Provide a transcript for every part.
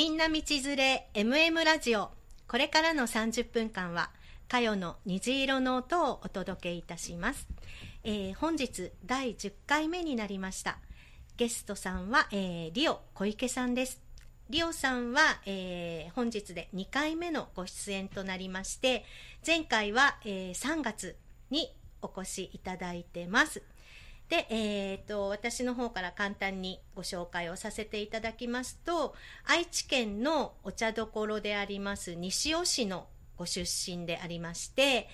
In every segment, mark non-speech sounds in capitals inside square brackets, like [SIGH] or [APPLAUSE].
みんな道連れ MM ラジオ。これからの30分間はかよの虹色の音をお届けいたします、えー本日第10回目になりました。ゲストさんは、えーリオ小池さんです。リオさんは、えー本日で2回目のご出演となりまして前回は、えー3月にお越しいただいてます。で、えー、と私の方から簡単にご紹介をさせていただきますと愛知県のお茶どころであります西尾市のご出身でありまして、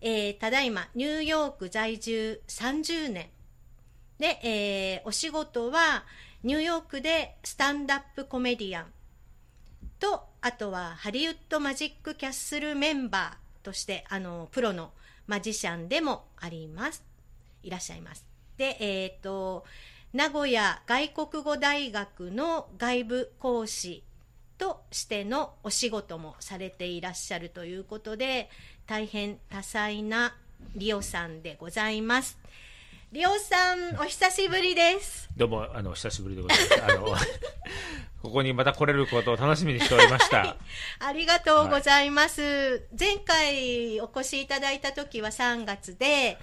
えーただいまニューヨーク在住30年で、えーお仕事はニューヨークでスタンダップコメディアン。とあとはハリウッドマジックキャッスルメンバーとしてあのプロのマジシャンでもあります。いらっしゃいます。でえっ、と名古屋外国語大学の外部講師としてのお仕事もされていらっしゃるということで大変多彩なリオさんでございますリオさんお久しぶりですどうも、あの、久しぶりでございます。あの、[LAUGHS] ここにまた来れることを楽しみにしておりました。[LAUGHS] ありがとうございます。前回お越しいただいた時は3月で、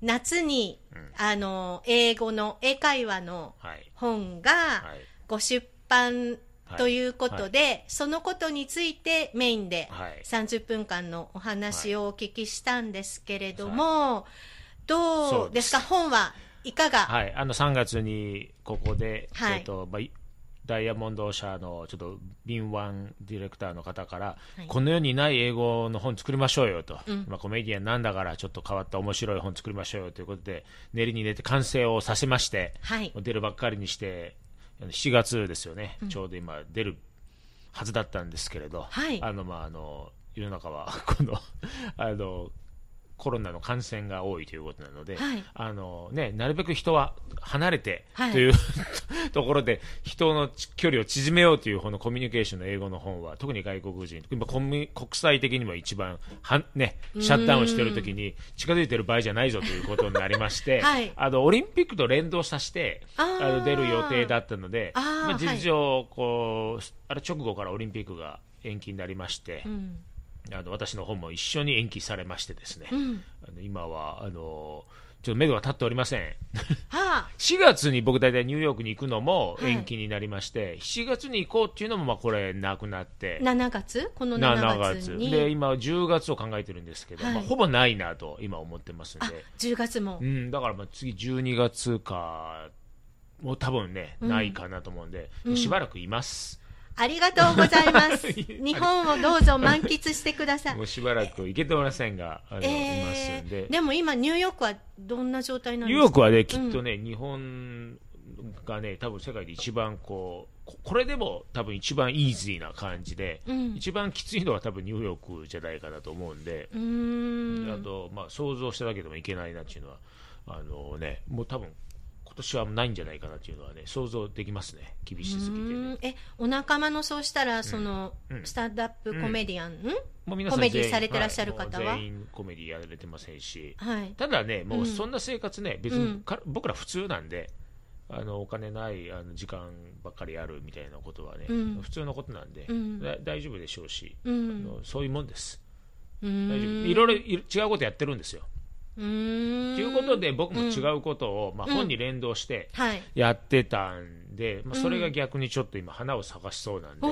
夏に、あの、英語の、英会話のはい。本がはい。ご出版ということで、そのことについてメインではい。30分間のお話をお聞きしたんですけれども、どうですか？本はいかが、はい。あの、3月に、ここで、はい。えっと、まあいダイヤモンド社のちょっと敏腕ディレクターの方から、はい。この世にない英語の本作りましょうよと、うん。まあ、コメディアンなんだからちょっと変わった面白い本作りましょうよということで練りに練って完成をさせまして、はい。出るばっかりにしてあの7月ですよね、うん。ちょうど今出るはずだったんですけれど、はい。あのまああの世の中はこのあのコロナの感染が多いということなので、はい。あのね、なるべく人は離れてはい。という、[LAUGHS] ところで人の距離を縮めようというこのコミュニケーションの英語の本は特に外国人今国際的にも一番は、ね、シャットダウンしている時に近づいている場合じゃないぞということになりまして、[LAUGHS] はい。あのオリンピックと連動させてあの出る予定だったのでまあ、事実上こう、あれ直後からオリンピックが延期になりまして、うんあの私の本も一緒に延期されましてですね、うん、あの今はあのちょっと目処が立っておりません。はあ。[LAUGHS] 4月に僕大体ニューヨークに行くのもはい。延期になりまして、7月に行こうっていうのもまあこれなくなって。7月？このな7 7月。にで今10月を考えてるんですけど、はい。まあ、ほぼないなと今思ってますんあで、10月も、うん、だからまあ次12月かもう多分ね、うん。ないかなと思うんで、うん。しばらくいますありがとうございます。[LAUGHS] 日本をどうぞ満喫してください。もうしばらく行けておりませんがあの、いますんで。でも今ニューヨークはどんな状態なんニュですか？ーヨークはね、きっとね、日本がね、多分世界で一番こう、ここれでも多分一番イージーな感じで、うん。一番きついのは多分ニューヨークじゃないかなと思うんで、うーん。あと、まあ、想像しただけでもいけないなっていうのは、あのね、もう多分今年はないんじゃないかなっていうのはね、想像できますね、厳しすぎてね。えお仲間のそうしたらその、うん。スタンダップコメディアン、う皆コメディされてらっしゃる方は？もう全員コメディやられてませんし、はい。ただね、もううん。そんな生活ね、別うん。にか僕ら普通なんで、あのお金ないあの時間ばっかりやるみたいなことはね、うん。普通のことなんで、大丈夫でしょうし、あうん。のそういうもんです、大丈ん夫。いろいろい違うことやってるんですよ。ということで、僕も違うことを、まあ、うん。本に連動してはい。やってたんで、まあ、うん。それが逆にちょっと今、花を咲かしそうなんで。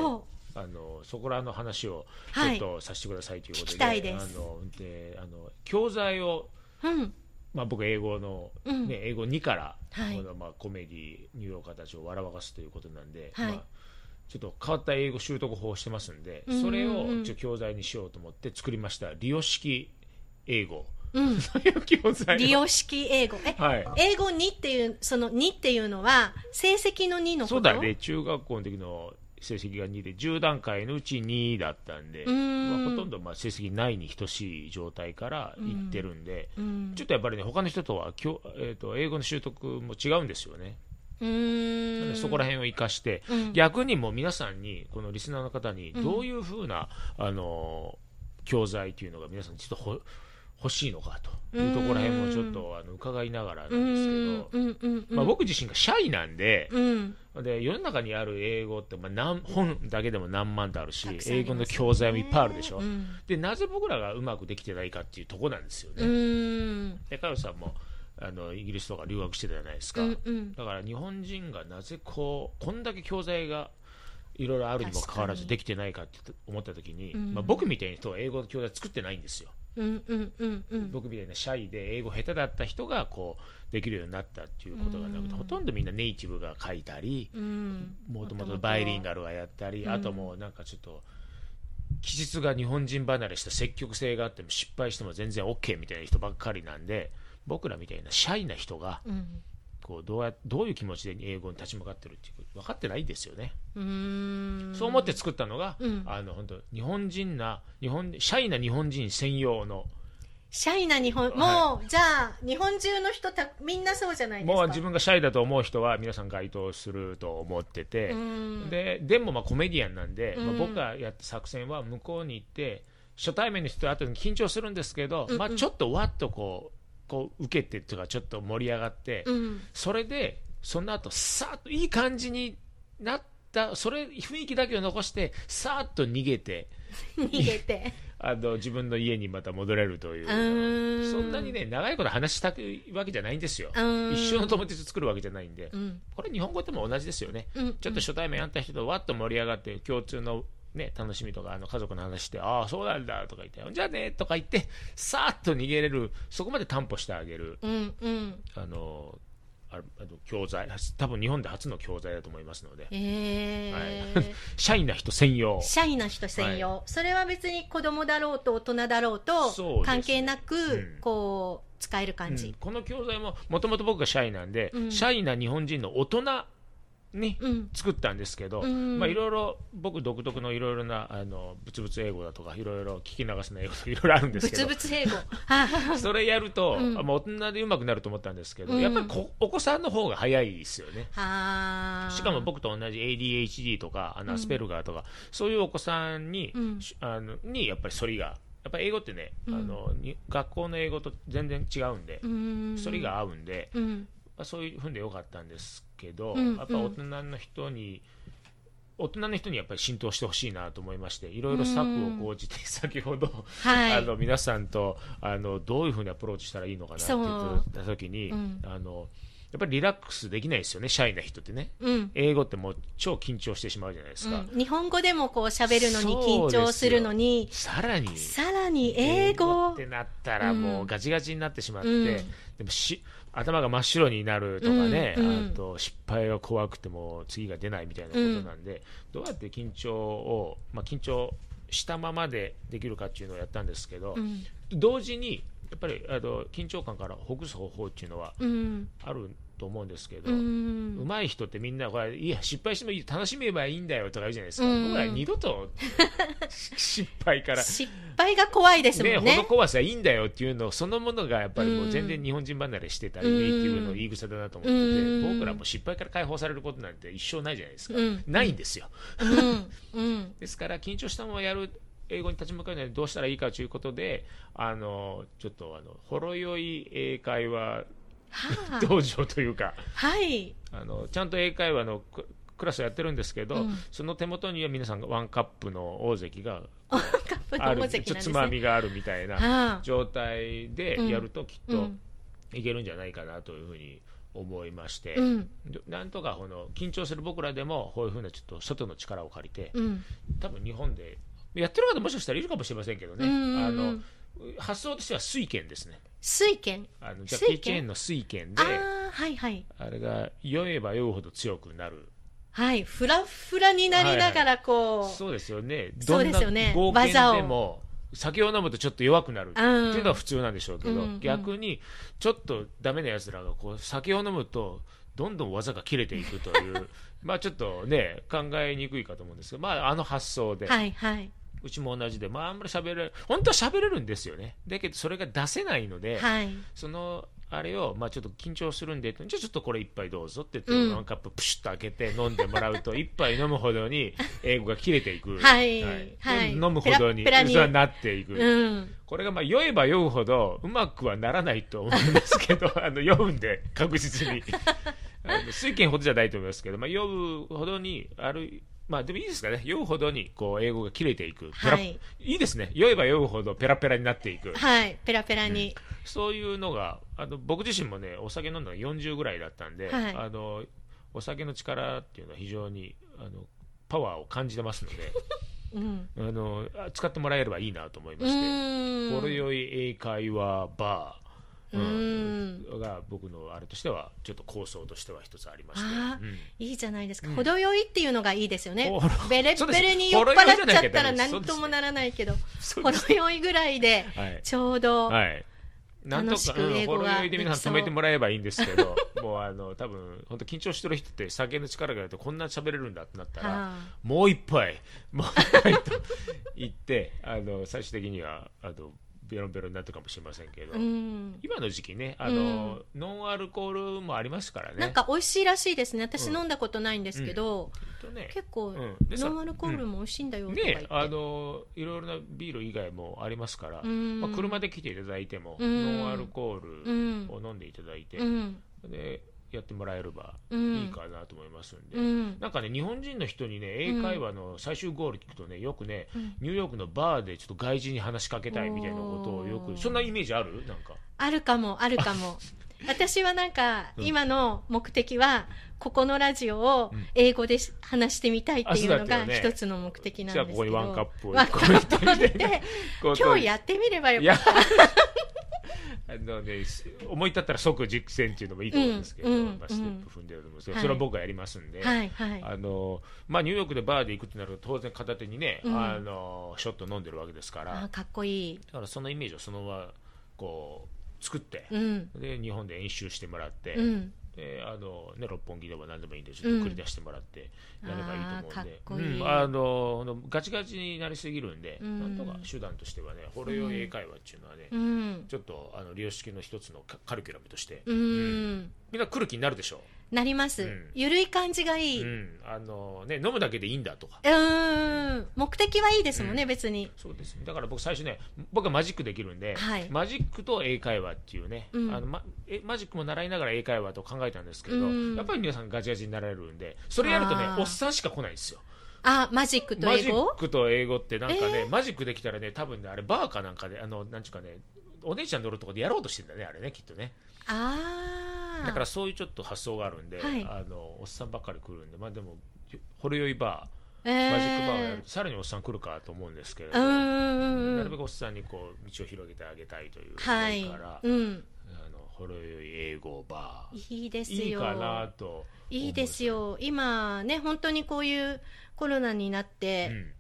あのそこらの話をちはい。ょっとさせてくださいということで,、聞きたいあのであの教材をうん。まあ、僕、英語の、うん。ね英語2から、はい。このまあ、コメディニューヨーカーたちを笑わかすということなんで、はい。まあ、ちょっと変わった英語習得法をしてますんで、それを一応教材にしようと思って作りました、利用式英語うん。という教材を利用式英語。え、はい、英語2っていうその2っていうのは成績の2のこと？そうだね、中学校の時の成績が2で、10段階のうち2だったんで、まあ、ほとんどまあ成績ないに等しい状態からいってるんで、うん。ちょっとやっぱりね、他の人とはきょ、えー、と英語の習得も違うんですよね。うーん。そこら辺を生かして、うん。逆にもう皆さんに、このリスナーの方に、うん。どういうふうな、あの教材というのが皆さん、ちょっとほ欲しいのかというところら辺もちょっとあの伺いながらなんうん。ですけど、まあ、僕自身がシャイなんで、うん。で世の中にある英語って、まあ、何本だけでも何万とあるし、英語の教材もいっぱいあるでしょ、うん。でなぜ僕らがうまくできてないかっていうところなんですよね、うん。でカヨさんもあのイギリスとか留学してたじゃないですか、だから日本人がなぜこうこんだけ教材がいろいろあるにもかかわらずできてないかって思った時に、うん。まあ、僕みたいな人は英語の教材作ってないんですよ、うんうんうんうん。僕みたいなシャイで英語下手だった人がこうできるようになったっていうことがなくて、うん。ほとんどみんなネイティブが書いたりうん。もともとバイリンガルがやったり、うん。あともうなんかちょっと記述が日本人離れした積極性があっても失敗しても全然 OK みたいな人ばっかりなんで僕らみたいなシャイな人がうんこうどうやどういう気持ちで英語に立ち向かってるっていう分かってないんですよね、そう思って作ったのが、うん。あの本当日本人な日本シャイな日本人専用のシャイな日本、もう、じゃあ、日本中の人た、みんなそうじゃないですか。もう自分がシャイだと思う人は皆さん該当すると思ってて、うん。ででもまあコメディアンなんで、うん。まあ、僕がやった作戦は向こうに行って初対面の人と後に緊張するんですけど、まあ、ちょっとわっとこうこう受けてっていうかちょっと盛り上がって、うん。それでその後さーっといい感じになったそれ雰囲気だけを残してさーっと逃げて [LAUGHS] 逃げて。[LAUGHS] あの自分の家にまた戻れるというそんなにね長いこと話したいわけじゃないんですようん一生の友達作るわけじゃないんでうん。これ日本語でも同じですよねうん。ちょっと初対面あった人とわっと盛り上がって共通の、ね、楽しみとかあの家族の話してああそうなんだとか言ってじゃあねとか言ってさーっと逃げれるそこまで担保してあげる。うん。うん。あのああの教材多分日本で初の教材だと思いますので。えはー。[LAUGHS] シャイな人専用。シャイな人専用、それは別に子供だろうと大人だろうと関係なく、うん。こう使えるうん。感じ、この教材ももともと僕がシャイなんで、うん。シャイな日本人の大人にうん。作ったんですけど、うん。まあいろいろ僕独特のいろいろなあのブツブツ英語だとかいろいろ聞き流せない英語とか [LAUGHS] いろいろあるんですけどぶつ英語。は [LAUGHS] それやると、うん。あまあ大人でうまくなると思ったんですけど、うん。やっぱりこお子さんの方が早いですよね。あ。しかも僕と同じ ADHD とかあのアスペルガーとか、そういうお子さんに,あのにやっぱり反りがやっぱり英語ってね、うん。あのに学校の英語と全然違うんで、うん。反りが合うんで、うんまあ、そういうふうでよかったんですけど、うん。やっぱ大人の人に、大人の人にやっぱり浸透してほしいなと思いまして、いろいろ策を講じて、先ほど、はい。あの皆さんとあのどういうふうにアプローチしたらいいのかなって言った時に、うん。あのやっぱりリラックスできないですよね、シャイな人ってね。うん。英語ってもう超緊張してしまうじゃないですか。うん。日本語でもこう喋るのに緊張するのにさらに。さらに英語ってなったらもうガチガチになってしまって、うん。でもし頭が真っ白になるとかね、うんうん。あと失敗が怖くても次が出ないみたいなことなんで、どうやって緊張を、まあ、緊張したままでできるかっていうのをやったんですけど、うん。同時にやっぱりあの緊張感からほぐす方法っていうのはうん。あると思うんですけど、ううんまい人ってみんなこれいや失敗してもいい楽しめばいいんだよとか言うじゃないですか、うん。僕ら二度と失敗から [LAUGHS] 失敗が怖いですもんね、ねほど壊せばいいんだよっていうのそのものがやっぱりもう全然日本人離れしてたり、うんネイティブの言い草だなと思ってて、うん。僕らも失敗から解放されることなんて一生ないじゃないですか、うん。ないんですよ。[LAUGHS] ですから緊張したままやる英語に立ち向かうにはどうしたらいいかということであのちょっとあのほろ酔い英会話はあ道場というか。はい。あのちゃんと英会話のククラスをやってるんですけど、うん。その手元には皆さんがワンカップの大関が [LAUGHS] ある。ちょっとつまみがあるみたいなはあ。状態でやるときっとうん。いけるんじゃないかなというふうに思いまして、うん。でなんとかこの緊張する僕らでもこういうふうなちょっと外の力を借りてうん。多分日本でやってる方もしかしたらいるかもしれませんけどね、あの発想としては水拳ですね。水拳？あのジャッキー・チェーンの水拳でああはいはい。あれが酔えば酔うほど強くなる。はいフラフラになりながらこう、そうですよね。どんな冒険でも酒を飲むとちょっと弱くなるっていうのは普通なんでしょうけど、うんうん逆にちょっとダメなやつらがこう酒を飲むとどんどん技が切れていくという [LAUGHS] まあちょっとね考えにくいかと思うんですけど、まあ、あの発想で、はいはいうちも同じで、まあ、あんまり喋れる本当は喋れるんですよね。だけどそれが出せないので、はい。そのあれを、まあ、ちょっと緊張するんで、じゃあちょっとこれ一杯どうぞって言って、うん。ワンカッププシュッと開けて飲んでもらうと、[LAUGHS] 一杯飲むほどに英語が切れていく。はい。はい。飲むほどに、ペラペラに。そうなっていく。うん。これがまあ酔えば酔うほどうまくはならないと思うんですけど [LAUGHS] あの酔うんで確実に。[LAUGHS] あの水拳ほどじゃないと思いますけど、まあ、酔うほどにあるまあでもいいですかね。酔うほどにこう英語が切れていく、はい。いいですね。酔えば酔うほどペラペラになっていく。はい。ペラペラに、そういうのがあの僕自身もねお酒飲んだのが40ぐらいだったんで、はい。あのお酒の力っていうのは非常にあのパワーを感じてますので [LAUGHS] うん。あのあ使ってもらえればいいなと思いまうして。ほろ酔い英会話バー、うん。が僕のあれとしてはちょっと構想としては一つありまして、いいじゃないですか、程よいっていうのがいいですよねほろベレッベレに酔っ払っちゃったら何ともならないけど程よいぐらいで、ちょうど、はいなん。とか、うん、ほろ酔いで皆さん。止めてもらえばいいん。ですけどもうあの多分本当緊張してる人って酒の力があるとこん。な喋れるん。だってなったら、もう一杯もう一杯と言ってあの最終的にはあのベロンベロンになったかもしれませんけど、あうん。今の時期ねあの、ノンアルコールもありますからね。なんか美味しいらしいですね。私うん。飲んだことないんですけど、きっとね。結構、ノンアルコールも美味しいんだよとか言って、ね、あのいろいろなビール以外もありますから、うん。まあ、車で来ていただいても、うん。ノンアルコーうん。ルを飲んでいただいて、うん。でやってもらえればうん。いいかなと思いますんで、うん。なんかね日本人の人にね英会話の最終ゴール聞くとねよくね、うん。ニューヨークのバーでちょっと外人に話しかけたいみたいなことをよくそんなイメージある？なんか。あるかもあるかも。[LAUGHS] 私はなんか、うん今の目的はここのラジオをうん。英語でし話してみたいっていうのが一つの目的なんじゃあですけど。ここにワンカップをワンカップを置いて。[LAUGHS] こう今日やってみればよかったあのね、思い立ったら即実践っていうのもいいと思うんですけど、まあ、ステップ踏んでると思うんですけど、はい。それは僕がやりますんで、あのまあ、ニューヨークでバーで行くってなると当然片手にね、うん。あのショット飲んでるわけですから。あかっこいい。だからそのイメージをそのままこう作って、うん。で日本で演習してもらって、うんであのね、六本木でも何でもいいんでちょっと繰り出してもらってやればいいと思うんで、うんあのあのガチガチになりすぎるんで、うん。なんとか手段としてはねほろ酔い英会話っていうのはね、うん。ちょっとあの利用式の一つのカカリキュラムとして、うん。みんな来る気になるでしょなります、うん。ゆるい感じがう、いい、うん。あのね、飲むだけでいいんだとか。うーん目的はいいですもんね、うん。別に。そうですだから僕最初ね僕はマジックできるんで、はい。マジックと英会話っていうね、うん。あのま、えマジックも習いながら英会話と考えたんですけど、うん。やっぱり皆さんガチガチになられるんでそれやるとねおっさんしか来ないんですよ。あマジックとマジ英語ックと英語ってなんかね、えー？マジックできたらね多分ねあれバーかなんかであのなんちゅうかねお姉ちゃん乗るとこでやろうとしてんだねあれねきっとね。ああだからそういうちょっと発想があるんで、はい。あのおっさんばっかり来るんでまあでもほろ酔いバえー。ー、マジックバーをやる。とさらにおっさん来るかと思うんですけれど、うんうん。なるべうんくおっさんにこう道を広げてあげたいというはい。うん。あのほろ酔い英語バー。いいですよ。いいかなといいですよ。今ね本当にこういうコロナになっ思て、うん。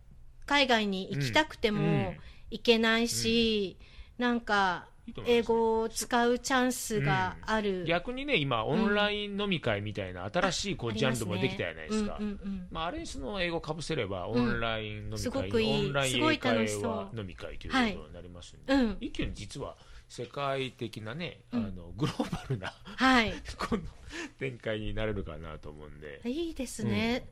海外に行きたくてもうん。行けないし、なんかいいと思います英語を使うチャンスがある、逆にね今オンライン飲み会みたいな新しいこうあジャンルもできたじゃないですか、うんうんうん。まあ、あれにその英語かぶせればオンライン飲みす会、ごくいい。オンライン英会話飲み会ということになりますんで、うん一挙に実は世界的なね、うん。あのグローバルなはい。[LAUGHS] この展開になれるかなと思うんで。いいですね、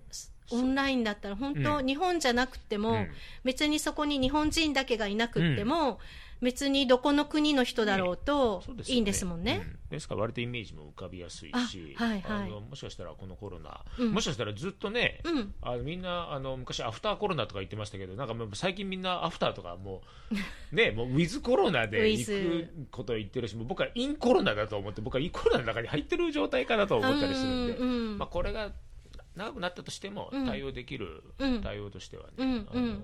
うん。オンラインだったら本当、うん。日本じゃなくても、うん。別にそこに日本人だけがいなくっても、別にどこの国の人だろうといいんですもんね。うん。ですから割とイメージも浮かびやすいし、あはいはい。あのもしかしたらこのコロナ、うん。もしかしたらずっとね、うん、あのみんなあの昔アフターコロナとか言ってましたけどなんかもう最近みんなアフターとかもう [LAUGHS] ねもうウィズコロナで [LAUGHS] 行くことを言ってるしもう僕はインコロナだと思って僕はインコロナの中に入ってる状態かなと思ったりするんで、うんうんまあ、これが長くなったとしてもうん。対応できるうん。対応としてはね、あの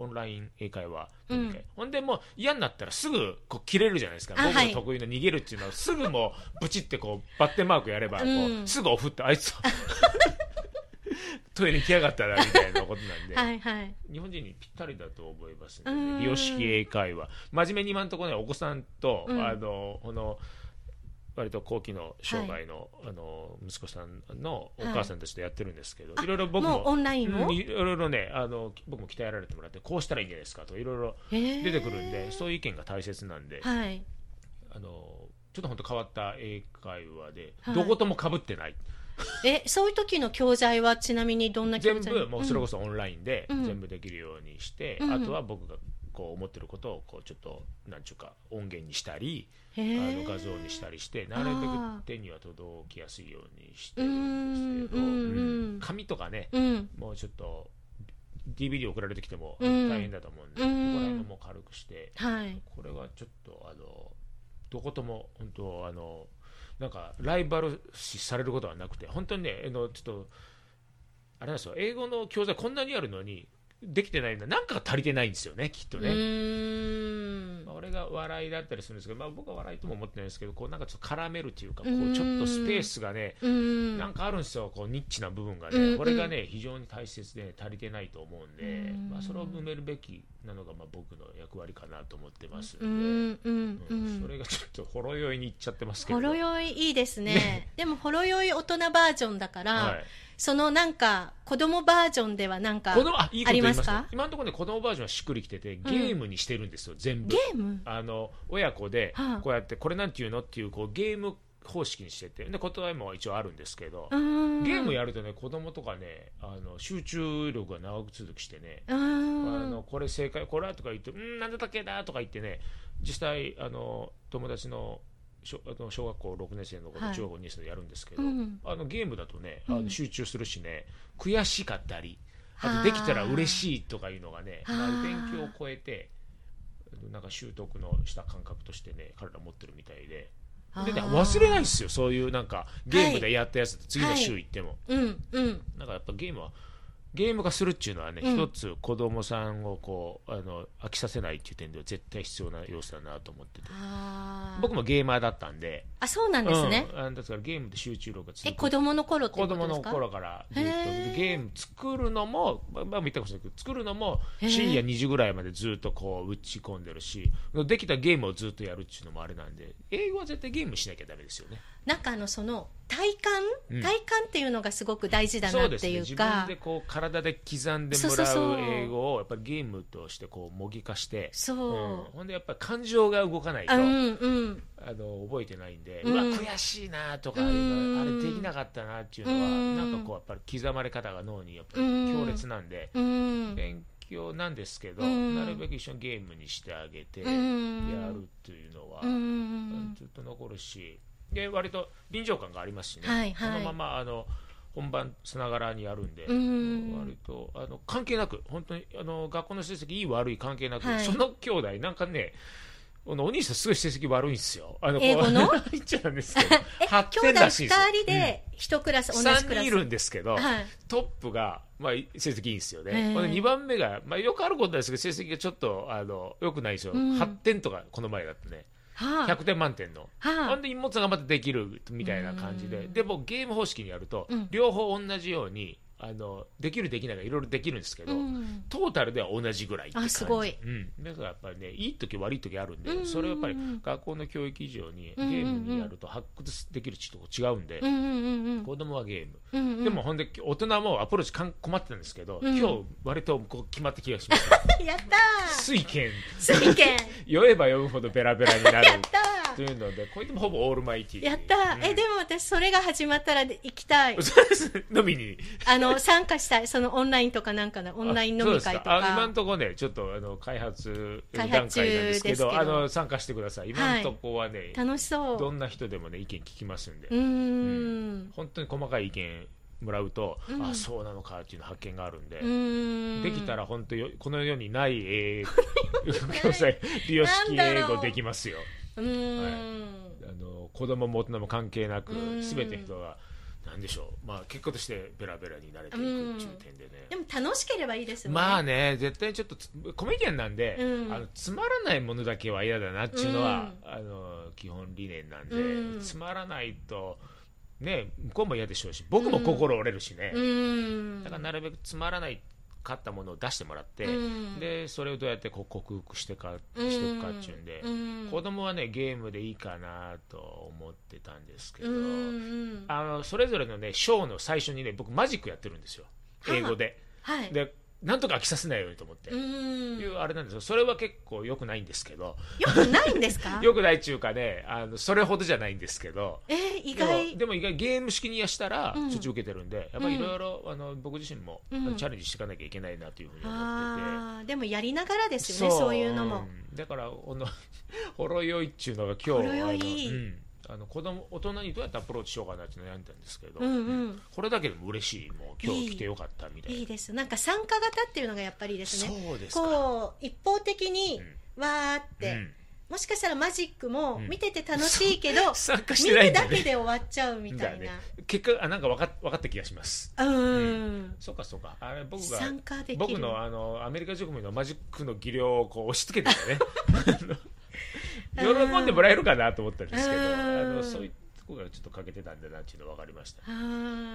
オンライン英会話うん。ほんでもう嫌になったらすぐこう切れるじゃないですか。僕の得意の逃げるっていうのはすぐもうブチってこうバッテンマークやればこう、うんすぐオフってあいつ [LAUGHS] トイレに来やがったなみたいなことなんで、はいはい。日本人にぴったりだと思いますので、うん利用式英会話。真面目に今のところねお子さんと、うん。あのこの割と後期の生涯の,、あの息子さんのお母さんたちとやってるんですけど、あい。ろいろ僕もオンラインもうんいろいろねあの僕も鍛えられてもらってこうしたらいいんじゃないですかとかいろいろ出てくるんで、そういう意見が大切なんで、はい。あのちょっと本当変わった英会話で、はい。どこともかぶってない。えそういう時の教材はちなみにどんな教全材部もうそれこそオンラインでうん。全部できるようにして、うん。あとは僕がこう思ってることをこうちょっとなんちゅうか音源にしたり、あの画像にしたりしてなるべく手には届きやすいようにしてるんですけど、紙とかね、うん。もうちょっと DVD 送られてきてもうん。大変だと思うんで、うん。ここら辺のもう軽くしてはい。これはちょっとあのどことも本当あのなんかライバル視されることはなくて本当にねあのちょっとあれなんですよ英語の教材こんなにあるのにできてないんだ。なんか足りてないんですよねきっとうね。まあ俺が笑いだったりするんですけど、まあ、僕は笑いとも思ってないんですけどこうなんかちょっと絡めるというかこううんちょっとスペースがねうん。なんかあるんですよこうニッチな部分がうんねこれがね非常に大切で、ね、足りてないと思うんでうん。まあ、それを埋めるべきなのがまあ僕の役割かなと思ってますうんんうん。それがちょっとほろ酔いにいっちゃってますけど。ほろ酔いいいですね。でもほろ酔い大人バージョンだから、はい、そのなんか子供バージョンではなんか子供あいいこと言いますありますか？今のところね子供バージョンはしっくりきててゲームにしてるんですよ、全部。ゲーム？あの親子ではあ。こうやってこれなんていうの？っていうこうゲーム方式にしてて。で答えも一応あるんですけど、ゲームやるとね子供とかねあの集中力が長く続きしてね、あのこれ正解これはとか言ってうんなんだったっけだとか言ってね実際あの友達の小あの小学校6年生の子とはい。中学校2年生でやるんですけど、うんあのゲームだとねあうん。の集中するしね、悔しかったりあはあとできたら嬉しいとかいうのがね、勉強を超えてなんか習得のした感覚としてね彼ら持ってるみたいで。でね、忘れないですよ、そういうなんかゲームでやったやつ、次の週行っても、うんうん。なんかやっぱゲームはゲーム化するっていうのはね、うん。一つ子供さんをこうあの飽きさせないっていう点では絶対必要な要素だなと思ってて。僕もゲーマーだったんで。あそうなんですね、うん、あだからゲームで集中力が続く。え子供の頃って子供のことですか？頃からずっと。ゲーム作るのも、まあ、まあ言ったかもしれないけど作るのも深夜2時ぐらいまでずっとこう打ち込んでるしできたゲームをずっとやるっていうのもあれなんで英語は絶対ゲームしなきゃダメですよね。なんかあのその体感、うん。体感っていうのがすごく大事だそうですね。なっていう自分かでこう体で刻んでもらそう英語をやっぱりゲームとしてこう模擬化してそう、うん。ほんでやっぱり感情が動かないと、あうんうん。あの覚えてないんで、ううんわ悔しいなとか、うん。あれできなかったなっていうのは、うん。なんかこうやっぱり刻まれ方が脳にやっぱりうん。強烈なんで、うん。勉強なんですけど、うん。なるべく一緒にゲームにしてあげてやうん。るっていうのは、うん。ずっと残るしで割と臨場感がありますしね、はいはい。このままあの本番さながらにやるんで、うん。割とあの関係なく本当にあの学校の成績いい悪い関係なく、はい。その兄弟なんかねお兄さんすごい成績悪いんですよ。あの英語の？[LAUGHS] 言っちゃうんですけど [LAUGHS] え8兄弟点らしいですよ。2人で一クラス、うん同じクラス。3人いるんですけど、はい。トップが、まあ、成績いいんですよへね。えほんで2番目が、まあ、よくあることなんですけど成績がちょっとあの良くないんですよ、うん。8点とかこの前だってね。はあ100点満点の。はあ。ほんで妹さんがまたできるみたいな感じで、うん。でもゲーム方式にやると、うん。両方同じようにあのできるできないがいろいろできるんですけど、うん。トータルでは同じぐらいって感じ。あすごい。うん、だからやっぱりねいい時悪い時あるんで、うん。それをやっぱり学校の教育以上にゲームにやると発掘できるちと違うんで、うんうん子供はゲーム、うんうん。でもほんで大人もアプローチかん困ってたんですけど、うん。今日割とこう決まった気がします [LAUGHS] やったー。水拳水拳 [LAUGHS] 酔えば酔うほどベラベラになる。やったというのでこれでもほぼオールマイティー。やったえでも私それが始まったら行きたい。[LAUGHS] 飲みに？あの参加したい。そのオンラインとかなんかのオンライン飲み会とあそうですあ今かのところねちょっとあの開発段階なんですけどあの参加してください。今のところはね、楽しそう。どんな人でもね意見聞きますんで、うーん。本当に細かい意見もらうと、うん。あそうなのかっていうの発見があるんで、できたら本当よこの世にない英教材利用式英語できますよ。うーん、あの子供も大人も関係なくうん。全ての人がなんでしょう。まあ結果としてベラベラになれていくっていう点でね、でも楽しければいいですよね。まあね絶対ちょっとつコメディアンなんで、うん。あのつまらないものだけは嫌だなっていうのは、あの基本理念なんで、うん。つまらないとね向こうも嫌でしょうし僕も心折れるしね、だからなるべくつまらないかったものを出してもらって、うん。でそれをどうやってこう克服してかうん。していくかっていうんで、うん。子供はねゲームでいいかなと思ってたんですけど、うんうん。あのそれぞれのねショーの最初にね僕マジックやってるんですよ。英語で。はい。でなんとか飽きさせないようにと思って、いうあれなんですよ。それは結構良くないんですけど。よくないんですか？[LAUGHS] 良くないっていうかねあのそれほどじゃないんですけど。えー、意でも外でも意外ゲーム式にやしたらうん。そっち受けてるんで、やっぱりいろいろあの僕自身も、うん。チャレンジしていかなきゃいけないなというふうに思ってて。でもやりながらですよねそういうのも、んだからこのほろ酔いっていうのが今日ほろ酔いあの子供大人にどうやってアプローチしようかなって悩んだんですけど、うんうん。これだけでも嬉しいもう今日来てよかったみたいな。いいですなんか参加型っていうのがやっぱりですね。そうですか。こう一方的にわーって、うん。もしかしたらマジックもうん。見てて楽しいけど、[LAUGHS] 参加し見てないんだね。るだけで終わっちゃうみたいな、だね。結果あなんか分か分かった気がします。うーん。そうかそうか。あれ僕が参加できる。僕のあのアメリカ塾のマジックの技量をこう押し付けてたね [LAUGHS] 喜んでもらえるかなと思ったんですけどうん。あのそういうとこがちょっと欠けてたんだなっていうのが分かりました。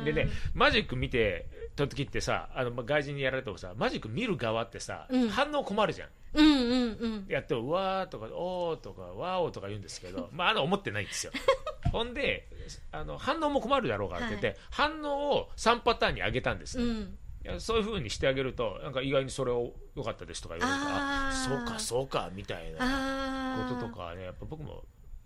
でね、マジック見てた時ってさ、あのまあ外人にやられてもさ、マジック見る側ってさ、うん。反応困るじゃん。うんうんうん。やっても、うわーとか、おーとか、わーおとか言うんですけど、[LAUGHS] まあ、あの思ってないんですよ。ほんで、あの反応も困るだろうからって言って、反応を3パターンに上げたんですね、うんいやそういうふうにしてあげると、なんか意外にそれを良かったですとか言われると、ああー。そうか、そうかみたいなこととかね、やっぱ僕も、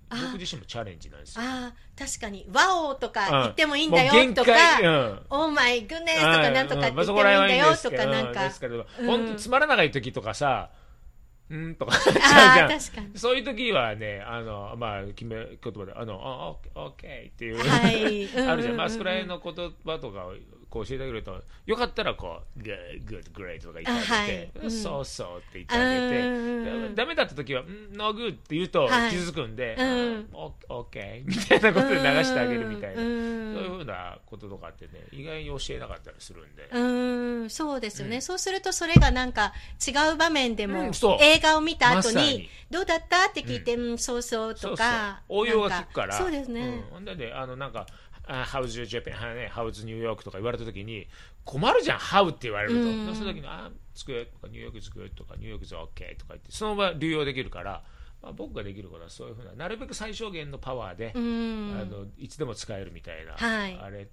僕自身もチャレンジなんですよ。あー確かに「ワオ!」とかうん。言ってもいいんだよとか界うん「オーマイグネス」とかなんとかって言ってもいいんだよとかなんか。うんですけど、うん。本当つまらない時とかさ、うんとかそういう時はね、あの、まあ、決め言葉で、あの、あ、オッケーっていう、はい。[LAUGHS] あるじゃん。まあ、そこら辺の言葉とかをこう教えてあげると、よかったらこう、good, good, great とか言ってあげて、あはい。うんそうそうって言ってあげて、ダメだった時は、ん no good って言うとはい。気づくんで、オッケーみたいなことで流してあげるみたいな、うん。そういうふうなこととかってね、意外に教えなかったりするんで。うん。そうですよね、うん。そうするとそれがなんか違う場面でも、映画を見た後にに。どうだった？って聞いて、うんそうそうとか。応用が効くから。そうですね、うん。ほんでねあのなんかあ How's your Japan? How's New York? とか言われた時に困るじゃん How? って言われると、うん。そういう時にあ作るとかニューヨーク作るとかニューヨーク is OK とか言ってそのまま流用できるから、まあ、僕ができることはそういうふうななるべく最小限のパワーで、うん。あのいつでも使えるみたいな、はい。あれ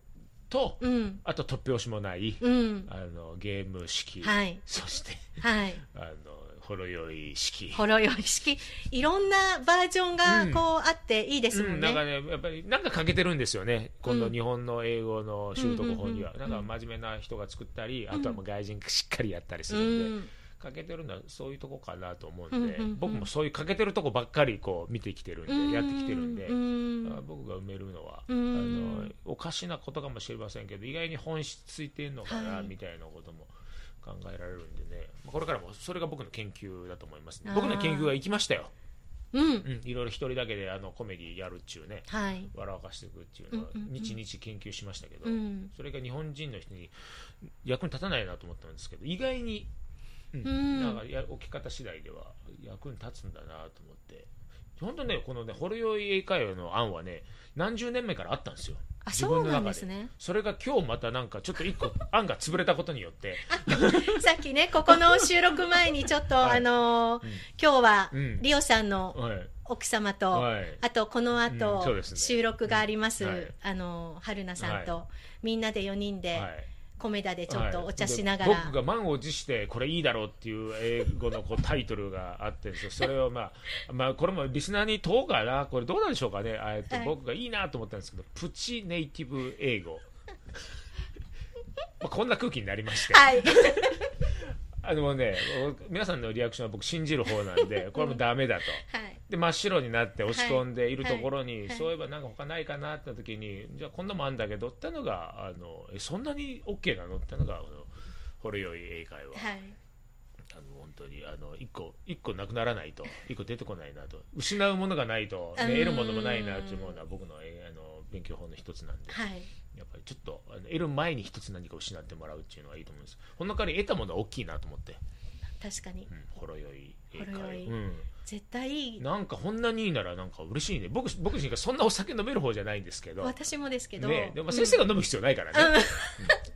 と、うん。あと突拍子もない、うん。あのゲーム式、はい。そしてはい。[LAUGHS] あのほろ酔い式。ほろ酔い式。いろんなバージョンがこうあっていいですもうんん、ね、なんかね、やっぱりなんか欠けてるんですよね、今度、うん。日本の英語の習得本には、うんうんうんなんか真面目な人が作ったり、んあとはもう外人がしっかりやったりすうるんで、ん。欠けてるのはそういうとこかなと思うんで、うんうんうん。僕もそういう欠けてるとこばっかりこう見てきてるんで、やってきてるんで、うん。だから僕が埋めるのは、うん。あのおかしなことかもしれませんけど、意外に本質ついてるのかな、はい。みたいなことも。考えられるんでね、まあこれからもそれが僕の研究だと思いますね。僕の研究は行きましたよ。うん。うん、いろいろ一人だけであのコメディやるっちゅうね、はい。笑かしていくっていうのはうんうんうん。日々研究しましたけど、うん。それが日本人の人に役に立たないなと思ったんですけど意外に、うん。うん。なんかや置き方次第では役に立つんだなと思って本当ねこのねほろ酔い英会話の案はね何十年目からあったんですよ。あ自分のそうなん中ですね。それが今日またなんかちょっと一個案が潰れたことによって、[LAUGHS] さっきねここの収録前にちょっと、はい。あのーうん。今日は、うん。リオさんのはい。奥様と、はい。あとこの後、収録があります、うんはい。あの春菜さんと、はみんなで4人で、はいコメダでちょっとはい。お茶しながら、で僕が満を持してこれいいだろうっていう英語のこうタイトルがあってですよそれをまあ、まあ、これもリスナーに問おうかなこれどうなんでしょうかね。えっとはい。僕がいいなと思ったんですけどプチネイティブ英語。[LAUGHS] まあこんな空気になりまして、はい。[LAUGHS] あのね皆さんのリアクションは僕信じる方なんでこれもダメだと。はいで真っ白になって落ち込んでい。るところに、はい。はいそういえばなんか他ないかなって時にじゃあこんなもんあんだけどってのがあのえそんなに OK なのってのがあのほろ酔い英会話、はい。あの本当にあの一個一個なくならないと一個出てこないなと。失うものがないと、ね、うん。得るものもないなって思うのは僕のえあの勉強法の一つなんで、はい。やっぱりちょっとあの得る前に一つ何か失ってもらうっていうのがいいと思うんです。ほんの代わり得たものは大きいなと思って、確かに。うん、ほろ酔い英会話。うん絶対なんかこんなにいいならなんか嬉しいね。僕僕自身がそんなお酒飲める方じゃないんですけど。私もですけど、ね、でも先生が飲む必要ないからね、うん。うん。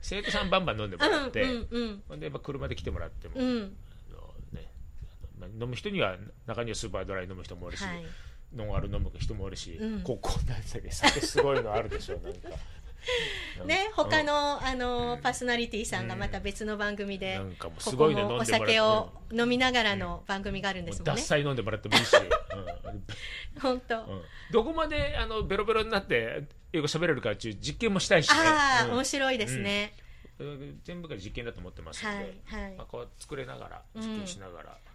生徒さんバンバン飲んでもらって、うんうんでまあ車で来てもらっても、うん。ね。飲む人には中にはスーパードライ飲む人もおるし、はい。ノンアル飲む人もおるし、うん。ここなんだっけ酒すごいのあるでしょなんかね、他のあのパーソナリティさんがまた別の番組で、お酒を飲みながらの番組があるんですもん脱ね。菜飲んでもらってもいいし、うん。[LAUGHS] 本当。うん。どこまであのベロベロになって英語喋れるかっていう実験もしたいしね、ああ、うん。面白いですね。全部が実験だと思ってますので、はいはい。まあ、こう作れながらうん実験しながら、うん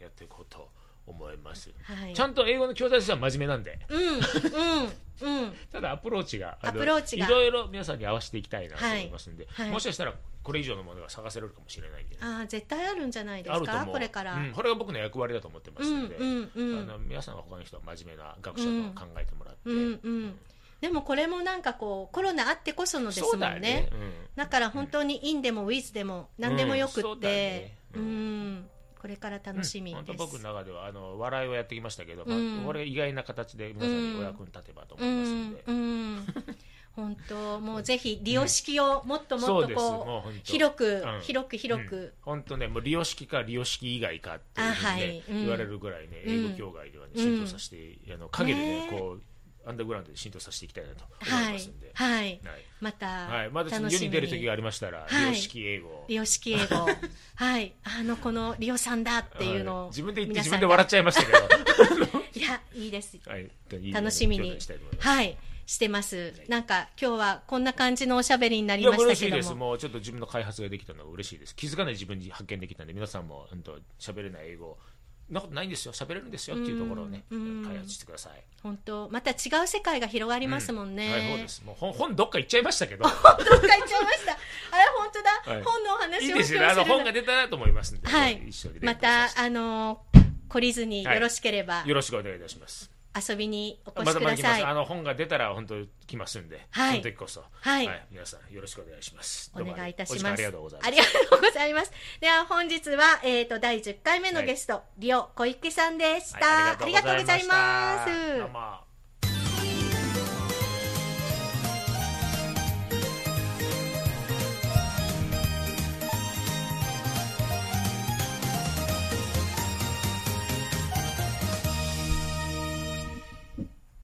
やっていこうと思います、はい。ちゃんと英語の教材としては真面目なんで。うん、うん、うん。[LAUGHS] ただアプローチがアプローチが。いろいろ皆さんに合わせていきたいなと思いますんで、はい。はいもしかしたらこれ以上のものが探せるかもしれないんで、ああ、絶対あるんじゃないですか、これから。うん。これが僕の役割だと思ってますうんので、うんうんあの皆さんは他の人は真面目な学者と考えてもらって、うんうん。でもこれもなんかこうコロナあってこそのですもそうんだよね。ね。、だから本当にインでもウィズでも何でもよくうん。そうだってね、ううんん、これから楽しみ本当です。僕の中ではあの笑いをやってきましたけど、うん。まあ、これ意外な形で皆さんにお役に立てばと思ういますんで、、んうん、本当もうぜひ利用式をもっともっとそううこう広くうん。広く広く、本当ねもう利用式か利用式以外かっていうねはい。うん。言われるぐらいね、うん英語協会ではね浸透させて、あの陰でねねこうアンダーグラウンドで浸透させていきたいなと思いはいますんで、はい。はい。またはい、まだ世に出る時がありましたら、はい。利用式英語。利用式英語。[LAUGHS] はい。あのこの利用さんだっていうのをはい。自分で言って自分で笑っちゃいましたけど、[LAUGHS] いやいいです。はい、楽しみに。はい。してます。なんか今日はこんな感じのおしゃべりにないりやましたけど嬉しいです、ももうちょっと自分の開発ができたのが嬉しいです、気づかない自分に発見できたんで、皆さんも本当、喋れない英語、なことないんですよ、喋れるんですよっていうところをね、うん。開発してください。本当。また違う世界が広がりますもんね、はい、そうです。もう本本どっか行っちゃいましたけど、どっか行っちゃいました。[LAUGHS] あれ本当だ、はい。本のお話をいいですよね、あの本が出たらと思いますんで、はい。一緒に。またあの懲りずによろしければ。てよろしくお願いいたします。遊びにおま越し。ください。あの本が出たら本当来ますんで、はいその時こそ、はい皆さんよろしくお願いします。お願いいたします。ありがとうございます。ありがとうございます。[LAUGHS] では本日は、えー、と第10回目のゲスト、リオ小池さんでした。はいありがとうございます。